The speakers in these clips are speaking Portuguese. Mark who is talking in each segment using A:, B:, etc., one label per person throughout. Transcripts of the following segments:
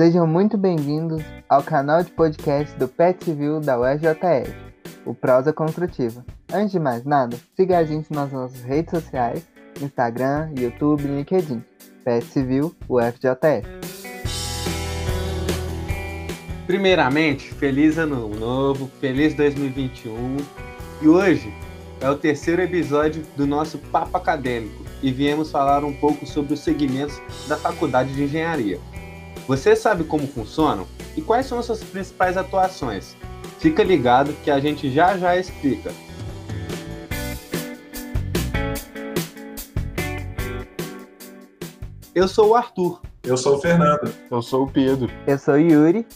A: Sejam muito bem-vindos ao canal de podcast do PET Civil da UFJF, o Prosa Construtiva. Antes de mais nada, siga a gente nas nossas redes sociais, Instagram, YouTube e LinkedIn, PET Civil UFJF.
B: Primeiramente, feliz ano novo, feliz 2021 e hoje é o terceiro episódio do nosso Papo Acadêmico e viemos falar um pouco sobre os segmentos da Faculdade de Engenharia. Você sabe como funcionam e quais são suas principais atuações? Fica ligado que a gente já já explica. Eu sou o Arthur.
C: Eu sou o Fernando.
D: Eu sou o Pedro.
A: Eu sou o Yuri.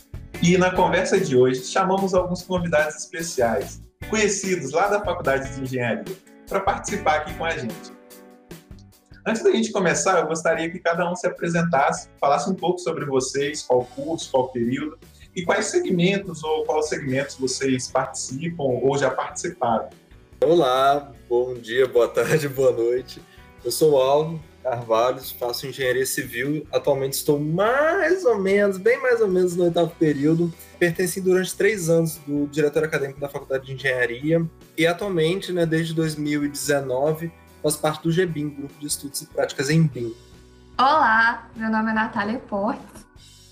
C: E na conversa de hoje chamamos alguns convidados especiais, conhecidos lá da Faculdade de Engenharia, para participar aqui com a gente. Antes da gente começar, eu gostaria que cada um se apresentasse, falasse um pouco sobre vocês, qual curso, qual período, e quais segmentos ou quais segmentos vocês participam ou já participaram.
E: Olá, bom dia, boa tarde, boa noite. Eu sou o Alvo Carvalho, faço engenharia civil. Atualmente estou mais ou menos, bem mais ou menos no oitavo período. Pertenci durante três anos do diretor acadêmico da Faculdade de Engenharia e atualmente, né, desde 2019, faço parte do GBIM, Grupo de Estudos e Práticas em BIM.
F: Olá, meu nome é Natália Portes,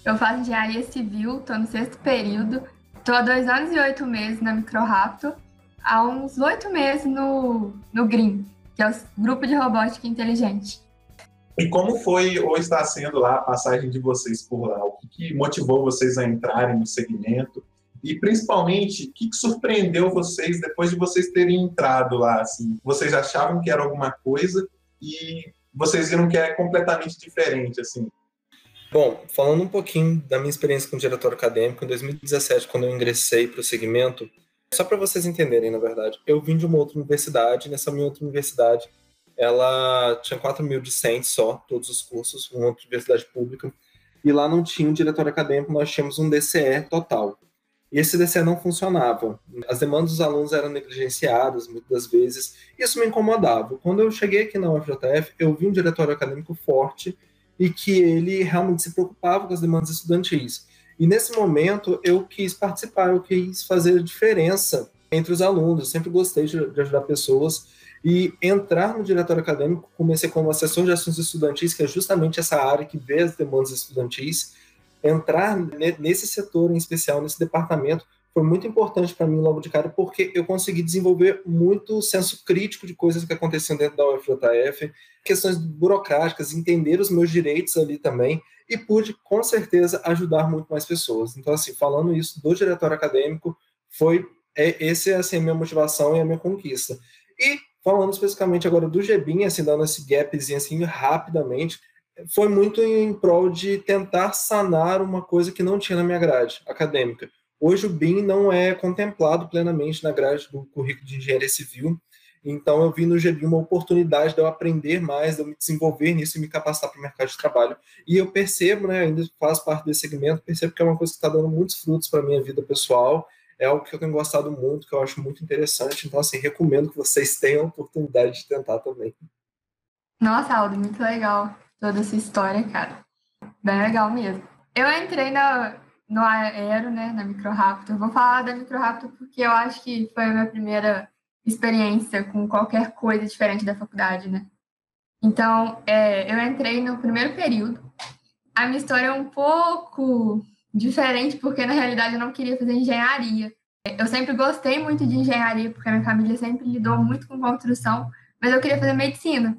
F: eu faço engenharia civil, estou no sexto período, estou há dois anos e oito meses na Microraptor, há uns oito meses no, no GRIM, que é o Grupo de Robótica Inteligente.
C: E como foi ou está sendo lá a passagem de vocês por lá? O que motivou vocês a entrarem no segmento? E principalmente, o que, surpreendeu vocês depois de vocês terem entrado lá? Assim? Vocês achavam que era alguma coisa e vocês viram que é completamente diferente, assim?
E: Bom, falando um pouquinho da minha experiência com o diretor acadêmico, em 2017, quando eu ingressei para o segmento, só para vocês entenderem, na verdade, eu vim de uma outra universidade, nessa minha outra universidade, ela tinha 4 mil discentes só, todos os cursos, uma universidade pública, e lá não tinha um diretor acadêmico, nós tínhamos um DCE total. E esse DCE não funcionava. As demandas dos alunos eram negligenciadas muitas vezes. Isso me incomodava. Quando eu cheguei aqui na UFJF, eu vi um diretório acadêmico forte e que ele realmente se preocupava com as demandas estudantis. E nesse momento eu quis participar, eu quis fazer a diferença entre os alunos. Eu sempre gostei de, de ajudar pessoas e entrar no diretório acadêmico. Comecei como assessor de assuntos estudantis, que é justamente essa área que vê as demandas estudantis entrar nesse setor em especial, nesse departamento, foi muito importante para mim logo de cara, porque eu consegui desenvolver muito senso crítico de coisas que aconteciam dentro da UFJF, questões burocráticas, entender os meus direitos ali também, e pude, com certeza, ajudar muito mais pessoas. Então, assim, falando isso do diretório acadêmico, foi é, esse é assim, a minha motivação e a minha conquista. E falando especificamente agora do GBIM, assim, dando esse gapzinho assim rapidamente, foi muito em prol de tentar sanar uma coisa que não tinha na minha grade acadêmica. Hoje o BIM não é contemplado plenamente na grade do currículo de engenharia civil, então eu vi no GBIM uma oportunidade de eu aprender mais, de eu me desenvolver nisso e me capacitar para o mercado de trabalho. E eu percebo, né, ainda faço parte desse segmento, percebo que é uma coisa que está dando muitos frutos para a minha vida pessoal, é algo que eu tenho gostado muito, que eu acho muito interessante, então assim, recomendo que vocês tenham a oportunidade de tentar também.
F: Nossa, Aldo, muito legal toda essa história, cara. Bem legal mesmo. Eu entrei na, no Aero, né, na Microraptor. Vou falar da Microraptor porque eu acho que foi a minha primeira experiência com qualquer coisa diferente da faculdade, né? Então, é, eu entrei no primeiro período. A minha história é um pouco diferente porque, na realidade, eu não queria fazer engenharia. Eu sempre gostei muito de engenharia porque a minha família sempre lidou muito com construção, mas eu queria fazer medicina.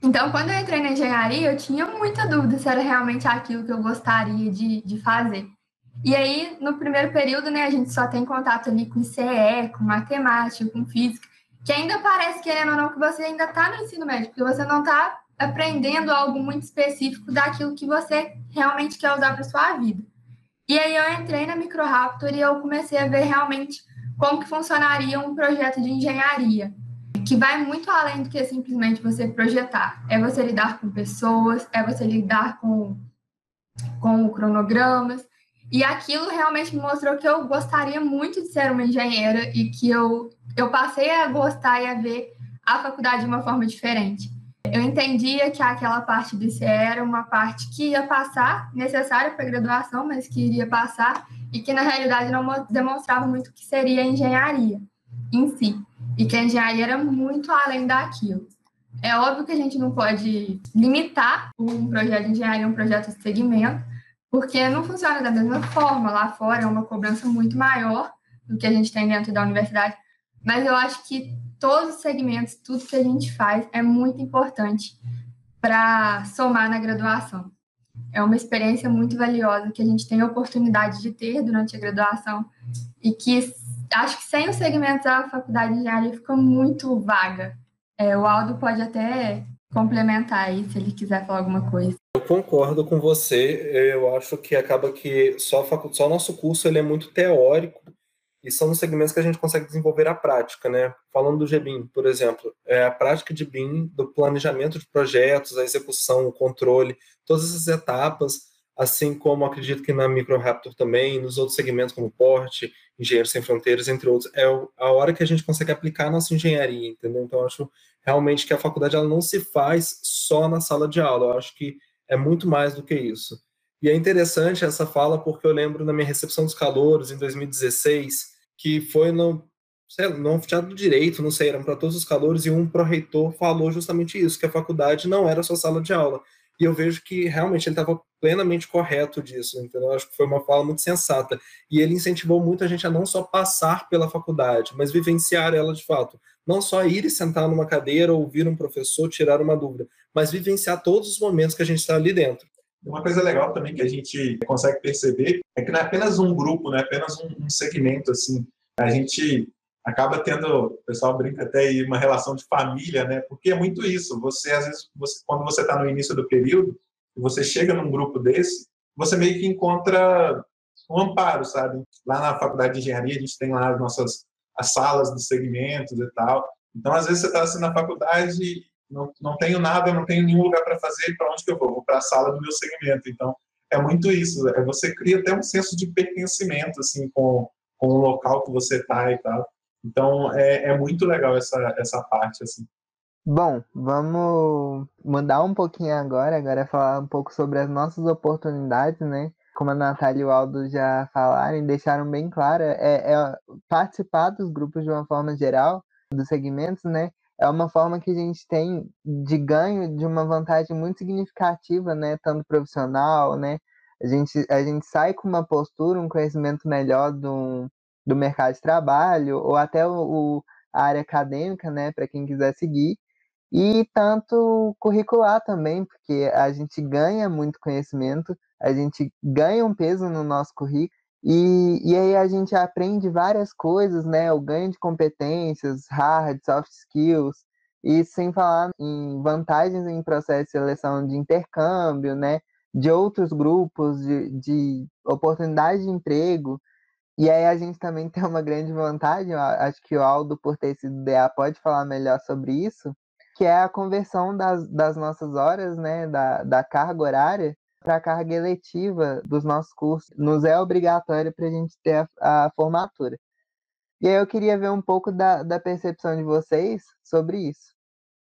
F: Então, quando eu entrei na engenharia, eu tinha muita dúvida se era realmente aquilo que eu gostaria de, de fazer. E aí, no primeiro período, né, a gente só tem contato ali com CE, com matemática, com física, que ainda parece, querendo ou não, que você ainda está no ensino médio, porque você não está aprendendo algo muito específico daquilo que você realmente quer usar para sua vida. E aí eu entrei na Microraptor e eu comecei a ver realmente como que funcionaria um projeto de engenharia que vai muito além do que simplesmente você projetar. É você lidar com pessoas, é você lidar com, com cronogramas. E aquilo realmente me mostrou que eu gostaria muito de ser uma engenheira e que eu, eu passei a gostar e a ver a faculdade de uma forma diferente. Eu entendia que aquela parte de DCE era uma parte que ia passar, necessária para a graduação, mas que iria passar, e que na realidade não demonstrava muito o que seria a engenharia em si, e que a engenharia era muito além daquilo. É óbvio que a gente não pode limitar um projeto de engenharia a um projeto de segmento, porque não funciona da mesma forma. Lá fora é uma cobrança muito maior do que a gente tem dentro da universidade, mas eu acho que todos os segmentos, tudo que a gente faz é muito importante para somar na graduação. É uma experiência muito valiosa que a gente tem a oportunidade de ter durante a graduação e que acho que sem os segmentos a faculdade de engenharia fica muito vaga. É, o Aldo pode até complementar aí se ele quiser falar alguma coisa.
E: Eu concordo com você. Eu acho que acaba que só, só o nosso curso ele é muito teórico e são os segmentos que a gente consegue desenvolver a prática, né? Falando do GBIM, por exemplo, é a prática de BIM, do planejamento de projetos, a execução, o controle, todas essas etapas, assim como acredito que na MicroRaptor também, nos outros segmentos como porte, Engenheiros Sem Fronteiras, entre outros, é a hora que a gente consegue aplicar a nossa engenharia, entendeu? Então, acho realmente que a faculdade ela não se faz só na sala de aula, eu acho que é muito mais do que isso. E é interessante essa fala porque eu lembro na minha recepção dos calouros em 2016, que foi no, sei, no anfiteatro do direito, não sei, eram para todos os calouros, e um pró-reitor falou justamente isso, que a faculdade não era só sala de aula. E eu vejo que realmente ele estava plenamente correto disso, entendeu? Acho que foi uma fala muito sensata. E ele incentivou muito a gente a não só passar pela faculdade, mas vivenciar ela de fato. Não só ir e sentar numa cadeira, ouvir um professor, tirar uma dúvida, mas vivenciar todos os momentos que a gente está ali dentro.
C: Uma coisa legal também que a gente consegue perceber é que não é apenas um grupo, não é apenas um, segmento, assim. A gente acaba tendo, o pessoal brinca até aí, uma relação de família, né? Porque é muito isso. Você, às vezes, você, quando você está no início do período, você chega num grupo desse, você meio que encontra um amparo, sabe? Lá na faculdade de engenharia, a gente tem lá as nossas as salas dos segmentos e tal. Então, às vezes, você está assim na faculdade não, não tenho nada, não tenho nenhum lugar para fazer, para onde que eu vou? Vou para a sala do meu segmento. Então, é muito isso. É, você cria até um senso de pertencimento, assim, com, com o local que você está e tal. Então, é, é muito legal essa, essa parte, assim.
A: Bom, vamos mudar um pouquinho agora, agora é falar um pouco sobre as nossas oportunidades, né? Como a Natália e o Aldo já falaram deixaram bem claro, é, é participar dos grupos de uma forma geral, dos segmentos, né? é uma forma que a gente tem de ganho de uma vantagem muito significativa, né, tanto profissional, né, a gente, a gente sai com uma postura, um conhecimento melhor do, do mercado de trabalho, ou até o, o a área acadêmica, né, para quem quiser seguir, e tanto curricular também, porque a gente ganha muito conhecimento, a gente ganha um peso no nosso currículo, e, e aí a gente aprende várias coisas, né? O ganho de competências, hard, soft skills, e sem falar em vantagens em processo de seleção de intercâmbio, né? De outros grupos, de, de oportunidade de emprego. E aí a gente também tem uma grande vantagem, acho que o Aldo, por ter sido DA, pode falar melhor sobre isso, que é a conversão das, das nossas horas, né? Da, da carga horária para a carga eletiva dos nossos cursos. Nos é obrigatório para a gente ter a, a, formatura. E aí eu queria ver um pouco da, da percepção de vocês sobre isso.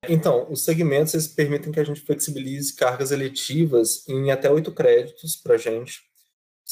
E: Então, os segmentos eles permitem que a gente flexibilize cargas eletivas em até oito créditos para a gente.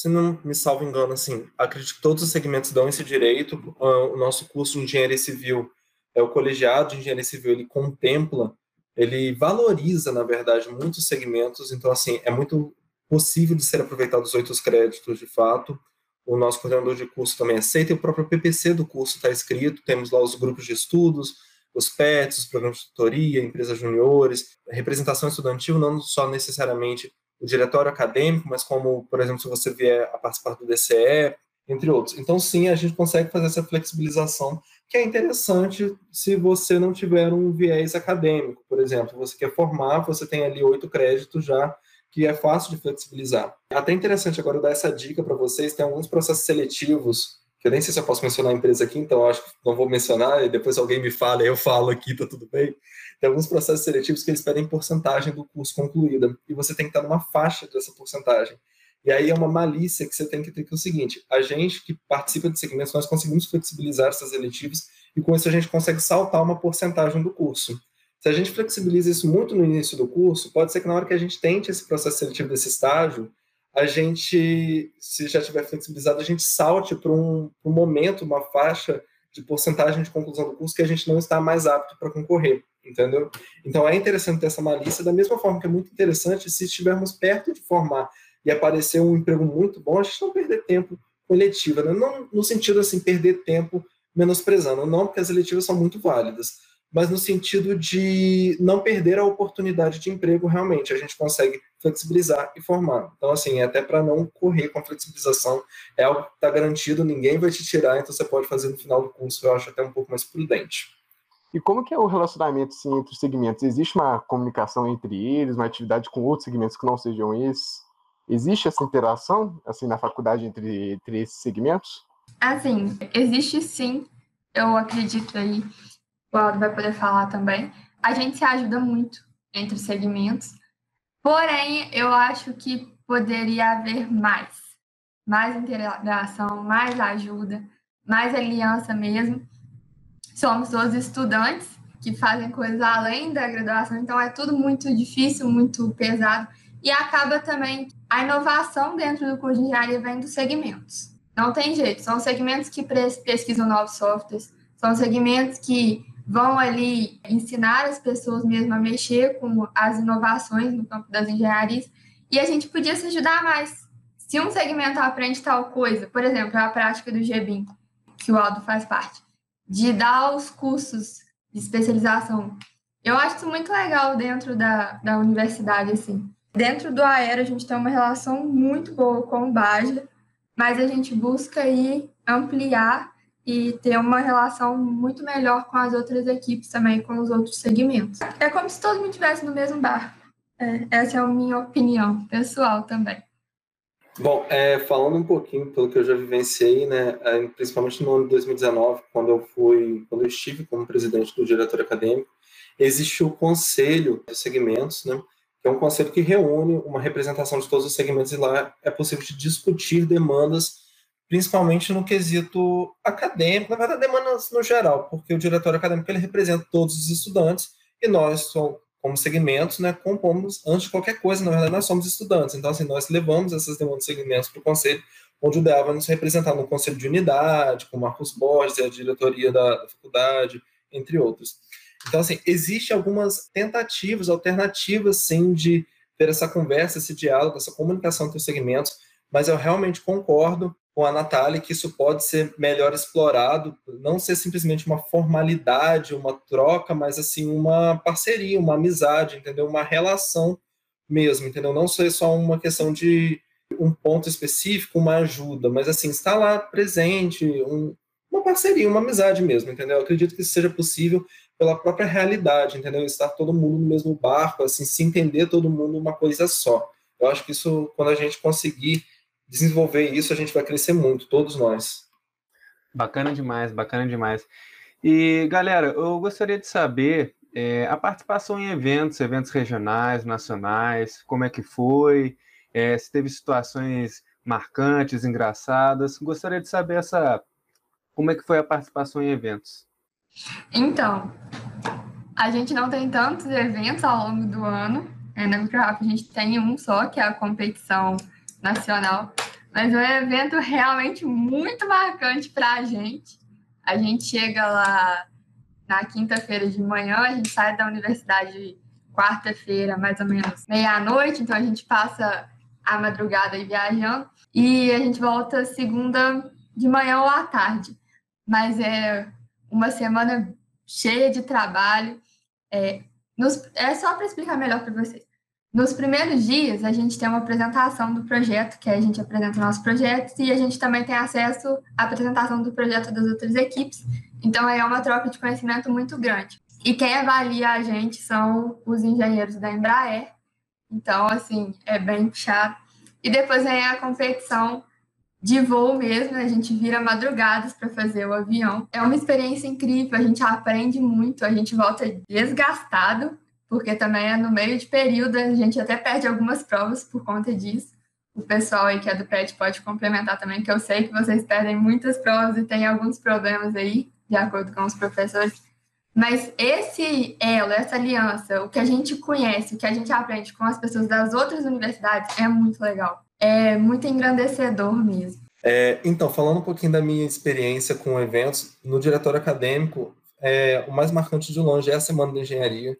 E: Se não me salvo engano, assim, acredito que todos os segmentos dão esse direito. O nosso curso de engenharia civil, é o colegiado de engenharia civil, ele contempla, ele valoriza, na verdade, muitos segmentos. Então, assim, é muito possível de ser aproveitado os oito créditos de fato. O nosso coordenador de curso também aceita e o próprio PPC do curso está escrito. Temos lá os grupos de estudos, os PETs, os programas de tutoria, empresas juniores, representação estudantil, não só necessariamente o diretório acadêmico, mas como, por exemplo, se você vier a participar do DCE, entre outros. Então, sim, a gente consegue fazer essa flexibilização, que é interessante se você não tiver um viés acadêmico, por exemplo. Você quer formar, você tem ali oito créditos já que é fácil de flexibilizar. É até interessante agora dar essa dica para vocês, tem alguns processos seletivos, que eu nem sei se eu posso mencionar a empresa aqui, então acho que não vou mencionar, e depois alguém me fala, eu falo aqui, tá tudo bem. Tem alguns processos seletivos que eles pedem porcentagem do curso concluída, e você tem que estar numa faixa dessa porcentagem. E aí é uma malícia que você tem que ter que é o seguinte, a gente que participa de segmentos, nós conseguimos flexibilizar essas eletivas, e com isso a gente consegue saltar uma porcentagem do curso. Se a gente flexibiliza isso muito no início do curso, pode ser que na hora que a gente tente esse processo seletivo desse estágio, a gente, se já tiver flexibilizado, a gente salte para um, um momento, uma faixa de porcentagem de conclusão do curso que a gente não está mais apto para concorrer, entendeu? Então é interessante ter essa malícia, da mesma forma que é muito interessante se estivermos perto de formar e aparecer um emprego muito bom, a gente não perder tempo com eletiva, né? não no sentido assim, perder tempo menosprezando, não, porque as eletivas são muito válidas, mas no sentido de não perder a oportunidade de emprego realmente, a gente consegue flexibilizar e formar. Então, assim, é até para não correr com a flexibilização, é algo que está garantido, ninguém vai te tirar, então você pode fazer no final do curso, eu acho até um pouco mais prudente.
D: E como que é o relacionamento assim, entre os segmentos? Existe uma comunicação entre eles, uma atividade com outros segmentos que não sejam esses? Existe essa interação assim na faculdade entre, entre esses segmentos?
F: Assim, existe sim. Eu acredito aí, o Aldo vai poder falar também. A gente se ajuda muito entre os segmentos. Porém, eu acho que poderia haver mais. Mais interação, mais ajuda, mais aliança mesmo. Somos todos estudantes que fazem coisas além da graduação, então é tudo muito difícil, muito pesado. E acaba também a inovação dentro do curso de engenharia vem dos segmentos. Não tem jeito, são segmentos que pesquisam novos softwares, são segmentos que vão ali ensinar as pessoas mesmo a mexer com as inovações no campo das engenharias, e a gente podia se ajudar mais. Se um segmento aprende tal coisa, por exemplo, a prática do GBIM, que o Aldo faz parte, de dar os cursos de especialização, eu acho isso muito legal dentro da, da universidade, assim. Dentro do Aero, a gente tem uma relação muito boa com o Baja, mas a gente busca aí ampliar e ter uma relação muito melhor com as outras equipes também, com os outros segmentos. É como se todo mundo estivesse no mesmo barco. É, essa é a minha opinião pessoal também.
E: Bom, é, falando um pouquinho pelo que eu já vivenciei, né, é, principalmente no ano de 2019, quando eu fui, quando eu estive como presidente do diretor acadêmico, existe o conselho dos segmentos, né, que é um conselho que reúne uma representação de todos os segmentos e lá é possível discutir demandas, principalmente no quesito acadêmico, na verdade demandas no geral, porque o diretório acadêmico ele representa todos os estudantes e nós, como segmentos, né, compomos, antes de qualquer coisa, na verdade nós somos estudantes, então assim, nós levamos essas demandas de segmentos para o conselho, onde o DEA vai nos representar no conselho de unidade, com Marcos Borges a diretoria da, da faculdade, entre outros. Então, assim, existe algumas tentativas, alternativas, sim, de ter essa conversa, esse diálogo, essa comunicação entre os segmentos, mas eu realmente concordo com a Natália que isso pode ser melhor explorado, não ser simplesmente uma formalidade, uma troca, mas assim uma parceria, uma amizade, entendeu? Uma relação mesmo, entendeu? Não ser só uma questão de um ponto específico, uma ajuda, mas assim estar lá presente, um, uma parceria, uma amizade mesmo, entendeu? Eu acredito que isso seja possível pela própria realidade, entendeu? Estar todo mundo no mesmo barco, assim, se entender todo mundo uma coisa só. Eu acho que isso, quando a gente conseguir desenvolver isso, a gente vai crescer muito, todos nós.
B: Bacana demais, bacana demais. E, galera, eu gostaria de saber é, a participação em eventos, eventos regionais, nacionais, como é que foi, é, se teve situações marcantes, engraçadas. Gostaria de saber essa, como é que foi a participação em eventos.
F: Então, a gente não tem tantos eventos ao longo do ano. É, na Microrap a gente tem um só, que é a competição nacional. Mas é um evento realmente muito marcante para a gente. A gente chega lá na quinta-feira de manhã, a gente sai da universidade quarta-feira, mais ou menos meia-noite, então a gente passa a madrugada aí viajando e a gente volta segunda de manhã ou à tarde. Mas é uma semana cheia de trabalho. É, nos, é só para explicar melhor para vocês. Nos primeiros dias, a gente tem uma apresentação do projeto, que a gente apresenta o nosso projeto, e a gente também tem acesso à apresentação do projeto das outras equipes. Então, é uma troca de conhecimento muito grande. E quem avalia a gente são os engenheiros da Embraer. Então, assim, é bem puxado. E depois vem a competição de voo mesmo, a gente vira madrugadas para fazer o avião. É uma experiência incrível, a gente aprende muito, a gente volta desgastado, porque também é no meio de período, a gente até perde algumas provas por conta disso. O pessoal aí que é do PET pode complementar também, que eu sei que vocês perdem muitas provas e tem alguns problemas aí, de acordo com os professores. Mas esse elo, essa aliança, o que a gente conhece, o que a gente aprende com as pessoas das outras universidades é muito legal. É muito engrandecedor mesmo.
E: É, então, falando um pouquinho da minha experiência com eventos, no diretório acadêmico, é, o mais marcante de longe é a Semana de Engenharia,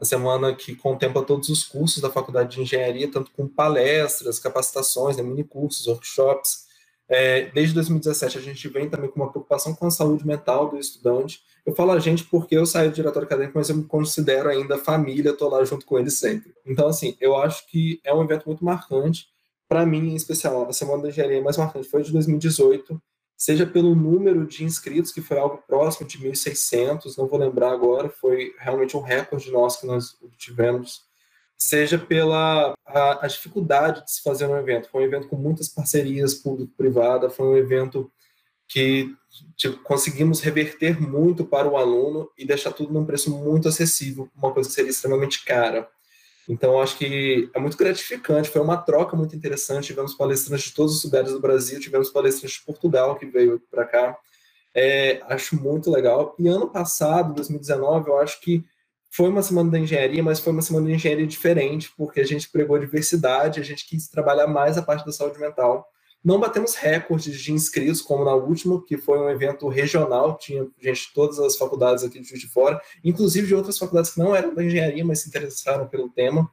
E: a semana que contempla todos os cursos da Faculdade de Engenharia, tanto com palestras, capacitações, né, mini cursos, workshops. É, desde 2017 a gente vem também com uma preocupação com a saúde mental do estudante. Eu falo a gente porque eu saí do diretório acadêmico, mas eu me considero ainda família, estou lá junto com ele sempre. Então, assim, eu acho que é um evento muito marcante. Para mim, em especial, a Semana da Engenharia mais marcante foi de 2018, seja pelo número de inscritos, que foi algo próximo de 1.600, não vou lembrar agora, foi realmente um recorde nosso que nós tivemos, seja pela a, a dificuldade de se fazer um evento. Foi um evento com muitas parcerias público-privada, foi um evento que tipo, conseguimos reverter muito para o aluno e deixar tudo num preço muito acessível, uma coisa que seria extremamente cara. Então, acho que é muito gratificante, foi uma troca muito interessante. Tivemos palestrantes de todos os lugares do Brasil, tivemos palestrantes de Portugal que veio para cá. É, acho muito legal. E ano passado, 2019, eu acho que foi uma semana da engenharia, mas foi uma semana de engenharia diferente, porque a gente pregou diversidade, a gente quis trabalhar mais a parte da saúde mental. Não batemos recordes de inscritos, como na última, que foi um evento regional, tinha gente de todas as faculdades aqui de de Fora, inclusive de outras faculdades que não eram da engenharia, mas se interessaram pelo tema.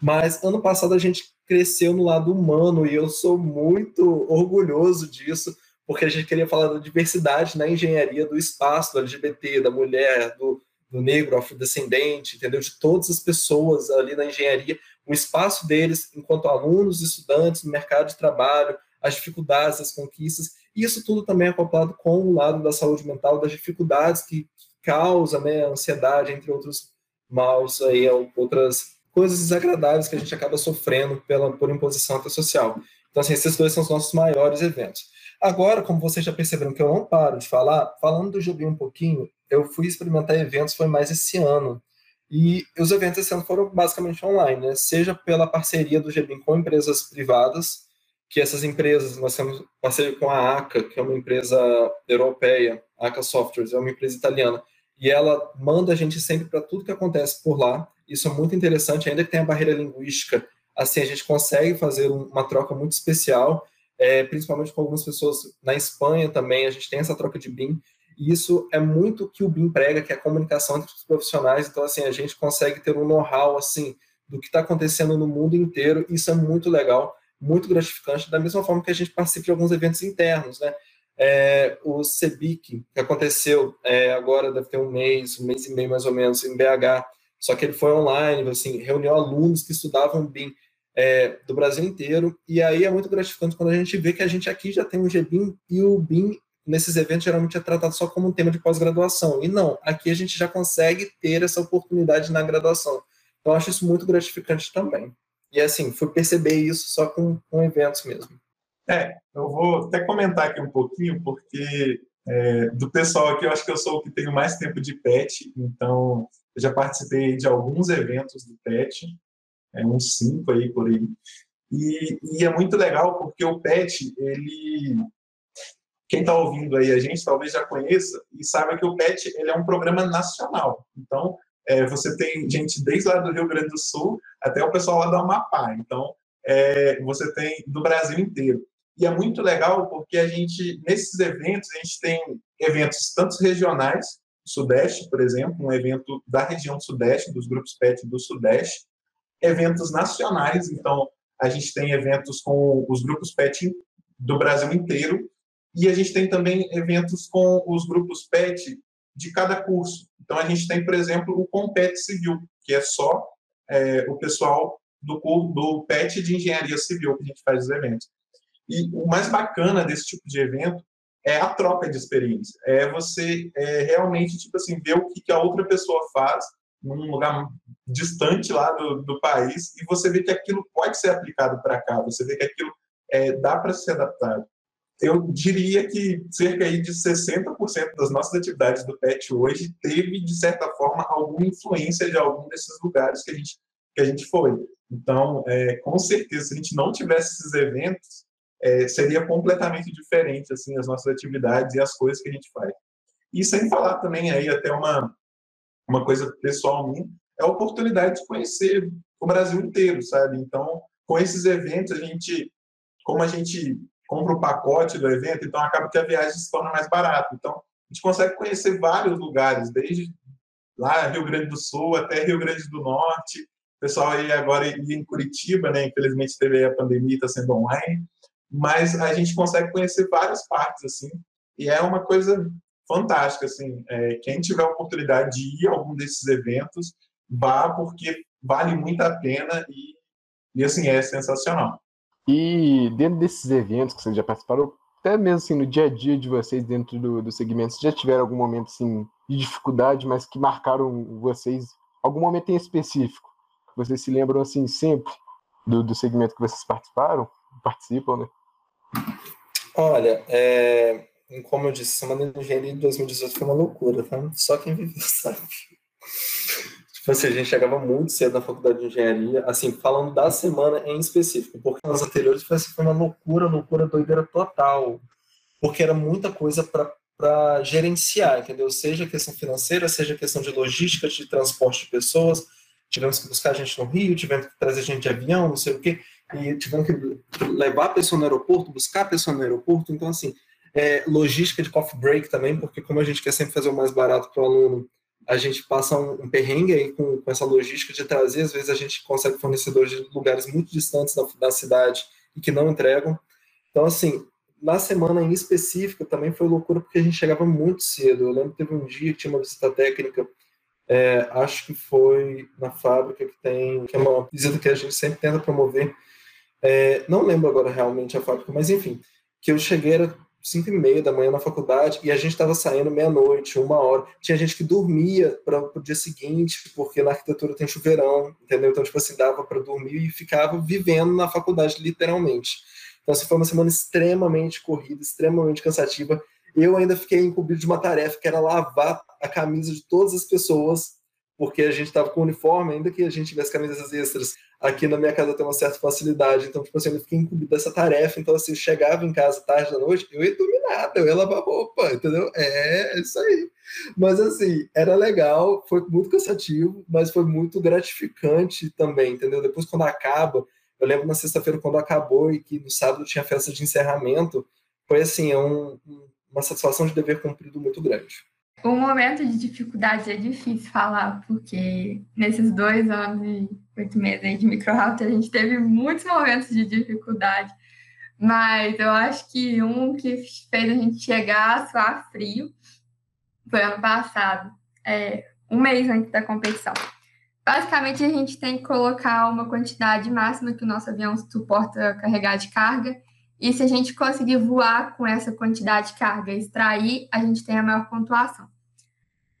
E: Mas ano passado a gente cresceu no lado humano e eu sou muito orgulhoso disso, porque a gente queria falar da diversidade na engenharia, do espaço do LGBT, da mulher, do, do negro, afrodescendente, entendeu? De todas as pessoas ali na engenharia, o espaço deles enquanto alunos, estudantes, no mercado de trabalho, as dificuldades, as conquistas, e isso tudo também é acoplado com o lado da saúde mental, das dificuldades que, causa né, a ansiedade, entre outros maus, aí, outras coisas desagradáveis que a gente acaba sofrendo pela, por imposição social. Então, assim, esses dois são os nossos maiores eventos. Agora, como vocês já perceberam que eu não paro de falar, falando do Jubi um pouquinho, eu fui experimentar eventos, foi mais esse ano. E os eventos esse ano foram basicamente online, né? seja pela parceria do GBIM com empresas privadas, que essas empresas, nós temos parceria com a ACA, que é uma empresa europeia, ACA Softwares, é uma empresa italiana, e ela manda a gente sempre para tudo que acontece por lá. Isso é muito interessante, ainda que tenha barreira linguística, assim, a gente consegue fazer uma troca muito especial, é, principalmente com algumas pessoas na Espanha também, a gente tem essa troca de BIM, e isso é muito o que o BIM prega, que é a comunicação entre os profissionais, então, assim, a gente consegue ter um know-how, assim, do que está acontecendo no mundo inteiro, isso é muito legal, muito gratificante, da mesma forma que a gente participa de alguns eventos internos, né? É, o CEBIC, que aconteceu é, agora, deve ter um mês, um mês e meio mais ou menos, em BH, só que ele foi online, assim, reuniu alunos que estudavam BIM é, do Brasil inteiro, e aí é muito gratificante quando a gente vê que a gente aqui já tem um GBIM e o BIM nesses eventos geralmente é tratado só como um tema de pós-graduação, e não, aqui a gente já consegue ter essa oportunidade na graduação. Então, eu acho isso muito gratificante também. E assim, fui perceber isso só com, com eventos mesmo.
C: É, eu vou até comentar aqui um pouquinho, porque é, do pessoal aqui, eu acho que eu sou o que tenho mais tempo de PET, então eu já participei de alguns eventos do PET, é, uns cinco aí por aí. E, e é muito legal porque o PET, ele. Quem está ouvindo aí a gente talvez já conheça e saiba que o PET ele é um programa nacional. Então, é, você tem gente desde lá do Rio Grande do Sul até o pessoal lá do Amapá. Então, é, você tem do Brasil inteiro. E é muito legal porque a gente, nesses eventos, a gente tem eventos tanto regionais, Sudeste, por exemplo, um evento da região Sudeste, dos grupos PET do Sudeste, eventos nacionais, então a gente tem eventos com os grupos PET do Brasil inteiro, e a gente tem também eventos com os grupos PET de cada curso. Então, a gente tem, por exemplo, o Compete Civil, que é só é, o pessoal do, do PET de Engenharia Civil que a gente faz os eventos. E o mais bacana desse tipo de evento é a troca de experiência. É você é, realmente, tipo assim, ver o que, que a outra pessoa faz num lugar distante lá do, do país e você vê que aquilo pode ser aplicado para cá, você vê que aquilo é, dá para ser adaptado eu diria que cerca de 60% das nossas atividades do PET hoje teve, de certa forma, alguma influência de algum desses lugares que a gente, que a gente foi. Então, é, com certeza, se a gente não tivesse esses eventos, é, seria completamente diferente assim as nossas atividades e as coisas que a gente faz. E sem falar também aí até uma uma coisa pessoal minha, é a oportunidade de conhecer o Brasil inteiro, sabe? Então, com esses eventos, a gente, como a gente compra o pacote do evento, então acaba que a viagem se torna mais barata. Então, a gente consegue conhecer vários lugares, desde lá Rio Grande do Sul até Rio Grande do Norte. O pessoal aí agora em Curitiba, né? Infelizmente teve a pandemia, está sendo online. Mas a gente consegue conhecer várias partes, assim. E é uma coisa fantástica, assim. É, quem tiver a oportunidade de ir a algum desses eventos, vá, porque vale muito a pena e, e assim, é sensacional.
D: E dentro desses eventos que vocês já participaram, até mesmo assim, no dia a dia de vocês dentro do, do segmento, vocês já tiveram algum momento assim, de dificuldade, mas que marcaram vocês, algum momento em específico? Vocês se lembram assim sempre do, do segmento que vocês participaram? Participam, né?
E: Olha, é, como eu disse, Semana de Engenharia de 2018 foi uma loucura, tá? Só quem viveu sabe. Tipo assim, a gente chegava muito cedo na faculdade de engenharia, assim, falando da semana em específico, porque nas anteriores foi, assim, foi uma loucura, loucura, doideira total, porque era muita coisa para gerenciar, entendeu? Seja questão financeira, seja questão de logística, de transporte de pessoas, tivemos que buscar gente no Rio, tivemos que trazer gente de avião, não sei o quê, e tivemos que levar a pessoa no aeroporto, buscar a pessoa no aeroporto, então, assim, é, logística de coffee break também, porque como a gente quer sempre fazer o mais barato para o aluno, a gente passa um, um perrengue aí com, com, essa logística de trazer, às vezes a gente consegue fornecedores de lugares muito distantes da, da cidade e que não entregam. Então, assim, na semana em específico também foi loucura porque a gente chegava muito cedo. Eu lembro que teve um dia que tinha uma visita técnica, é, acho que foi na fábrica que tem, que é uma visita que a gente sempre tenta promover. É, não lembro agora realmente a fábrica, mas enfim, que eu cheguei, era cinco e meia da manhã na faculdade e a gente estava saindo meia-noite, uma hora. Tinha gente que dormia para o dia seguinte, porque na arquitetura tem chuveirão, entendeu? Então, tipo assim, dava para dormir e ficava vivendo na faculdade, literalmente. Então, assim, foi uma semana extremamente corrida, extremamente cansativa. Eu ainda fiquei incumbido de uma tarefa, que era lavar a camisa de todas as pessoas porque a gente estava com uniforme, ainda que a gente tivesse camisas extras, aqui na minha casa tem uma certa facilidade, então, tipo assim, eu fiquei incumbido dessa tarefa, então, assim, eu chegava em casa tarde da noite, eu ia dormir nada, eu ia lavar roupa, entendeu? É, é isso aí. Mas, assim, era legal, foi muito cansativo, mas foi muito gratificante também, entendeu? Depois, quando acaba, eu lembro na sexta-feira, quando acabou e que no sábado tinha festa de encerramento, foi, assim, um, uma satisfação de dever cumprido muito grande.
F: O momento de dificuldade é difícil falar, porque nesses dois anos e oito meses de microhalter a gente teve muitos momentos de dificuldade, mas eu acho que um que fez a gente chegar a suar frio foi ano passado, é, um mês antes da competição. Basicamente, a gente tem que colocar uma quantidade máxima que o nosso avião suporta carregar de carga e se a gente conseguir voar com essa quantidade de carga e extrair, a gente tem a maior pontuação.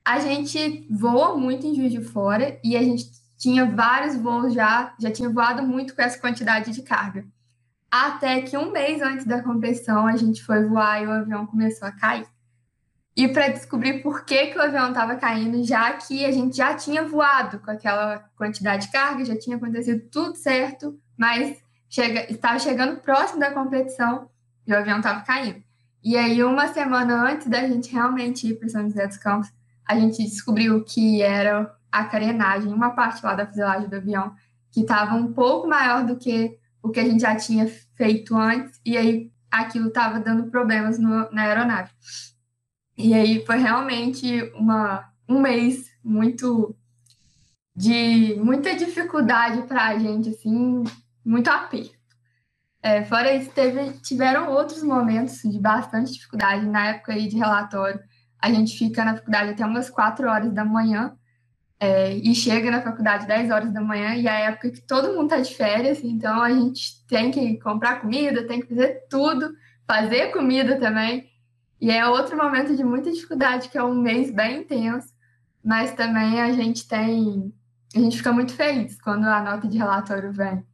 F: A gente voa muito em Juiz de Fora e a gente tinha vários voos já, já tinha voado muito com essa quantidade de carga. Até que um mês antes da competição a gente foi voar e o avião começou a cair. E para descobrir por que, que o avião estava caindo, já que a gente já tinha voado com aquela quantidade de carga, já tinha acontecido tudo certo, mas chega, estava chegando próximo da competição e o avião estava caindo. E aí, uma semana antes da gente realmente ir para São José dos Campos, a gente descobriu que era a carenagem, uma parte lá da fuselagem do avião, que estava um pouco maior do que o que a gente já tinha feito antes, e aí aquilo estava dando problemas no, na aeronave. E aí foi realmente uma, um mês muito de muita dificuldade para a gente, assim, muito aperto. É, fora isso, teve, tiveram outros momentos de bastante dificuldade. Na época aí de relatório, a gente fica na faculdade até umas 4 horas da manhã é, e chega na faculdade 10 horas da manhã e é a época que todo mundo está de férias, então a gente tem que comprar comida, tem que fazer tudo, fazer comida também. E é outro momento de muita dificuldade, que é um mês bem intenso, mas também a gente tem. A gente fica muito feliz quando a nota de relatório vem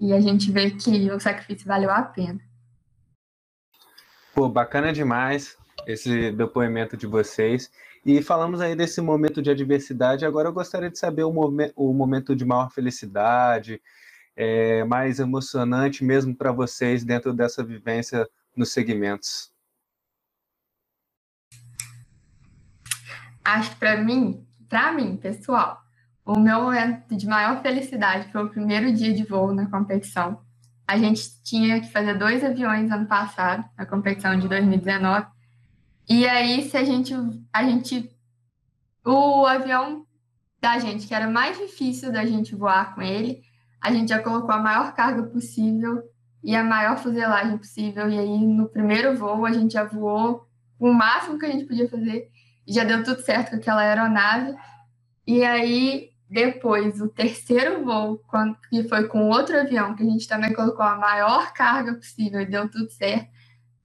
F: e a gente vê que o sacrifício valeu a pena.
B: Pô, bacana demais esse depoimento de vocês. E falamos aí desse momento de adversidade. Agora eu gostaria de saber o, momen o momento de maior felicidade, é, mais emocionante mesmo para vocês dentro dessa vivência nos segmentos.
F: Acho que para mim para mim, pessoal, o meu momento de maior felicidade foi o primeiro dia de voo na competição. A gente tinha que fazer dois aviões ano passado, na competição de 2019. E aí, se a gente, a gente, o avião da gente, que era mais difícil da gente voar com ele, a gente já colocou a maior carga possível e a maior fuselagem possível. E aí, no primeiro voo, a gente já voou o máximo que a gente podia fazer. E já deu tudo certo com aquela aeronave. E aí, depois, o terceiro voo, quando, que foi com outro avião, que a gente também colocou a maior carga possível e deu tudo certo,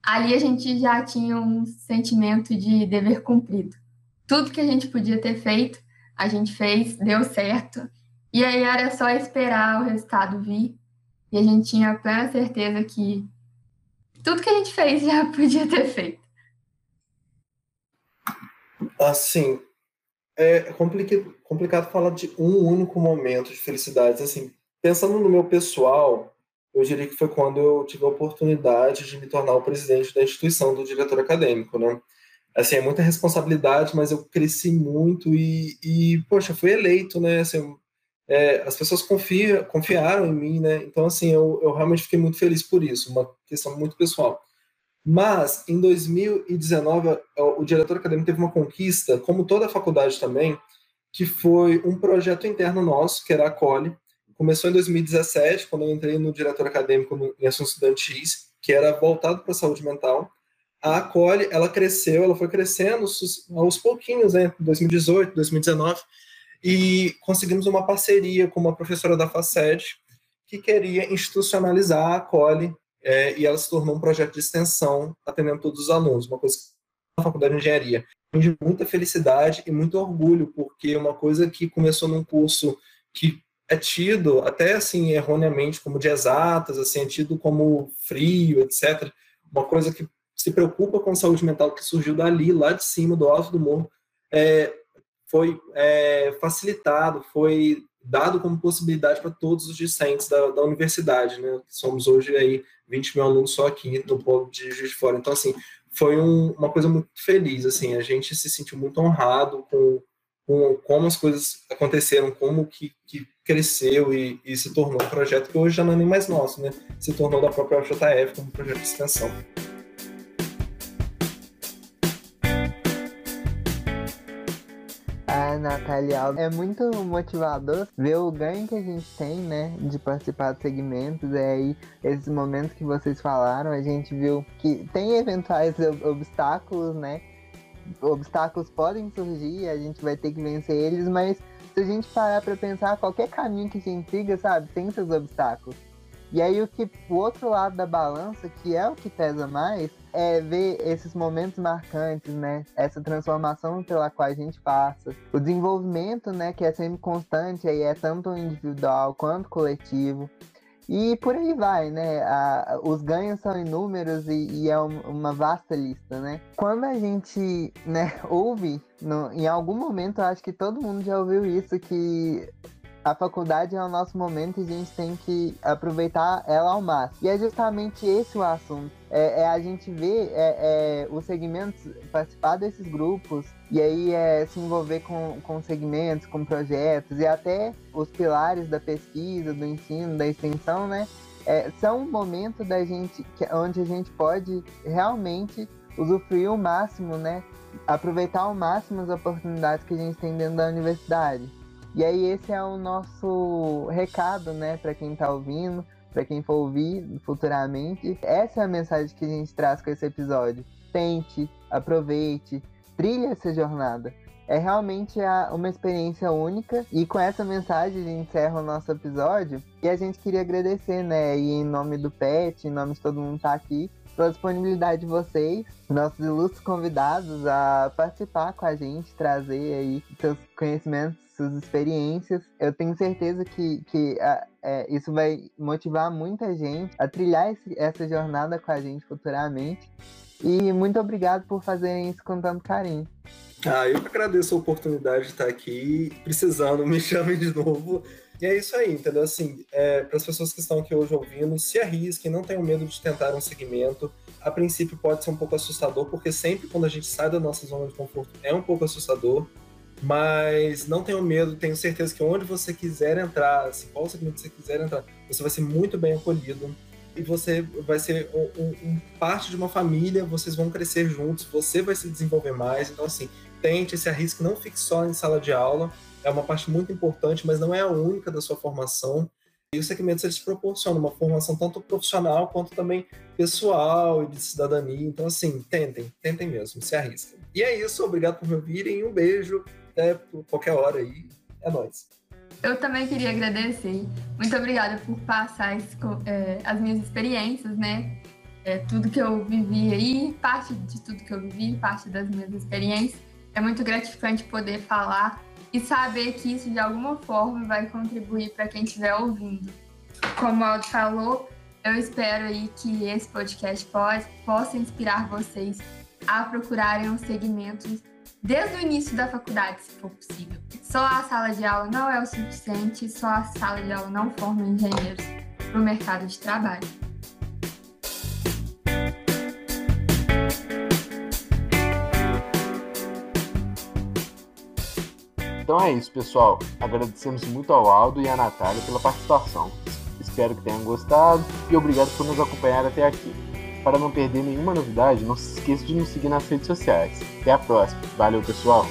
F: ali a gente já tinha um sentimento de dever cumprido. Tudo que a gente podia ter feito, a gente fez, deu certo. E aí era só esperar o resultado vir. E a gente tinha plena certeza que tudo que a gente fez já podia ter feito.
E: Assim, é complicado, complicado falar de um único momento de felicidade. Assim, pensando no meu pessoal, eu diria que foi quando eu tive a oportunidade de me tornar o presidente da instituição do diretor acadêmico, né? Assim, é muita responsabilidade, mas eu cresci muito e, e poxa, fui eleito, né? Assim, é, as pessoas confia, confiaram em mim, né? Então, assim, eu, eu realmente fiquei muito feliz por isso, uma questão muito pessoal. Mas, em 2019, o diretor acadêmico teve uma conquista, como toda a faculdade também, que foi um projeto interno nosso, que era a COLE. Começou em 2017, quando eu entrei no diretor acadêmico em assuntos estudantis, que era voltado para a saúde mental. A COLE, ela cresceu, ela foi crescendo aos pouquinhos, né? 2018, 2019, e conseguimos uma parceria com uma professora da FACED, que queria institucionalizar a COLE é, e ela se tornou um projeto de extensão atendendo todos os alunos, uma coisa que na faculdade de engenharia de muita felicidade e muito orgulho, porque uma coisa que começou num curso que é tido até assim erroneamente como de exatas, assim, é tido como frio, etc. Uma coisa que se preocupa com saúde mental que surgiu dali, lá de cima, do alto do morro, é, foi é, facilitado, foi dado como possibilidade para todos os discentes da, da universidade, né? Somos hoje aí 20 mil alunos só aqui no polo de Juiz de Fora. Então, assim, foi um, uma coisa muito feliz, assim, a gente se sentiu muito honrado com, com como as coisas aconteceram, como que, que cresceu e, e, se tornou um projeto que hoje já não é nem mais nosso, né? Se tornou da própria JF como projeto de extensão.
A: Natália Alves. É muito motivador ver o ganho que a gente tem, né, de participar de segmentos. É aí, esses momentos que vocês falaram, a gente viu que tem eventuais obstáculos, né? Obstáculos podem surgir, a gente vai ter que vencer eles, mas se a gente parar para pensar, qualquer caminho que a gente siga, sabe, tem seus obstáculos. E aí o que o outro lado da balança, que é o que pesa mais, é ver esses momentos marcantes, né? Essa transformação pela qual a gente passa. O desenvolvimento, né, que é sempre constante, aí é tanto individual quanto coletivo. E por aí vai, né? A, os ganhos são inúmeros e, e é um, uma vasta lista, né? Quando a gente né, ouve, no, em algum momento, acho que todo mundo já ouviu isso, que a faculdade é o nosso momento e a gente tem que aproveitar ela ao máximo. E é justamente esse o assunto. É, é a gente ver é, é, os segmentos, participar desses grupos e aí é se envolver com, com segmentos, com projetos e até os pilares da pesquisa, do ensino, da extensão, né? É, são um momento da gente onde a gente pode realmente usufruir o máximo, né? Aproveitar ao máximo as oportunidades que a gente tem dentro da universidade. E aí esse é o nosso recado, né, para quem está ouvindo, para quem for ouvir futuramente. Essa é a mensagem que a gente traz com esse episódio. Tente, aproveite, trilhe essa jornada. É realmente uma experiência única e com essa mensagem a gente encerra o nosso episódio e a gente queria agradecer, né, e em nome do PET, em nome de todo mundo que tá aqui, pela disponibilidade de vocês, nossos ilustres convidados a participar com a gente, trazer aí seus conhecimentos suas experiências. Eu tenho certeza que, que a, é, isso vai motivar muita gente a trilhar esse, essa jornada com a gente futuramente. E muito obrigado por fazerem isso com tanto carinho.
E: Ah, eu que agradeço a oportunidade de estar aqui. Precisando, me chamem de novo. E é isso aí, entendeu? Assim, é, para as pessoas que estão aqui hoje ouvindo, se arrisquem, não tenham medo de tentar um segmento. A princípio pode ser um pouco assustador, porque sempre quando a gente sai da nossa zona de conforto é um pouco assustador Mas não tenham medo, tenho certeza que onde você quiser entrar, se qual segmento você quiser entrar, você vai ser muito bem acolhido e você vai ser um, um, parte de uma família, vocês vão crescer juntos, você vai se desenvolver mais. Então, assim, tente, se arrisque, não fique só em sala de aula, é uma parte muito importante, mas não é a única da sua formação. E os segmentos eles proporcionam uma formação tanto profissional quanto também pessoal e de cidadania. Então, assim, tentem, tentem mesmo, se arrisquem. E é isso, obrigado por me ouvirem, um beijo, até qualquer hora aí. É nóis.
F: Eu também queria agradecer. Muito obrigada por passar é, as minhas experiências, né? É, tudo que eu vivi aí, parte de tudo que eu vivi, parte das minhas experiências. É muito gratificante poder falar e saber que isso de alguma forma vai contribuir para quem estiver ouvindo. Como o Aldo falou, eu espero aí que esse podcast pode, possa inspirar vocês a procurarem os segmentos desde o início da faculdade, se for possível. Só a sala de aula não é o suficiente, só a sala de aula não forma engenheiros para o mercado de trabalho.
D: Então é isso, pessoal. Agradecemos muito ao Aldo e à Natália pela participação. Espero que tenham gostado e obrigado por nos acompanhar até aqui. Para não perder nenhuma novidade, não se esqueça de nos seguir nas redes sociais. Até a próxima. Valeu, pessoal!